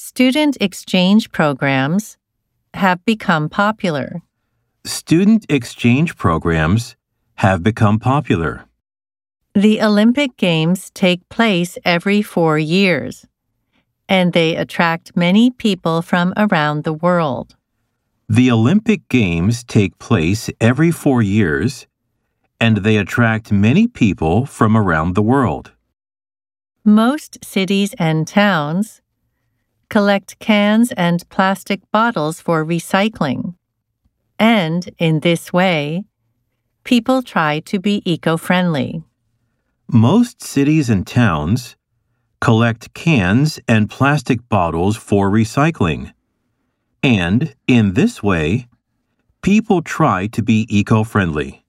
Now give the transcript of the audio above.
Student exchange programs have become popular. Student exchange programs have become popular. The Olympic Games take place every four years, and they attract many people from around the world. The Olympic Games take place every four years, and they attract many people from around the world. Most cities and towns collect cans and plastic bottles for recycling. And in this way, people try to be eco friendly. Most cities and towns collect cans and plastic bottles for recycling. And in this way, people try to be eco friendly.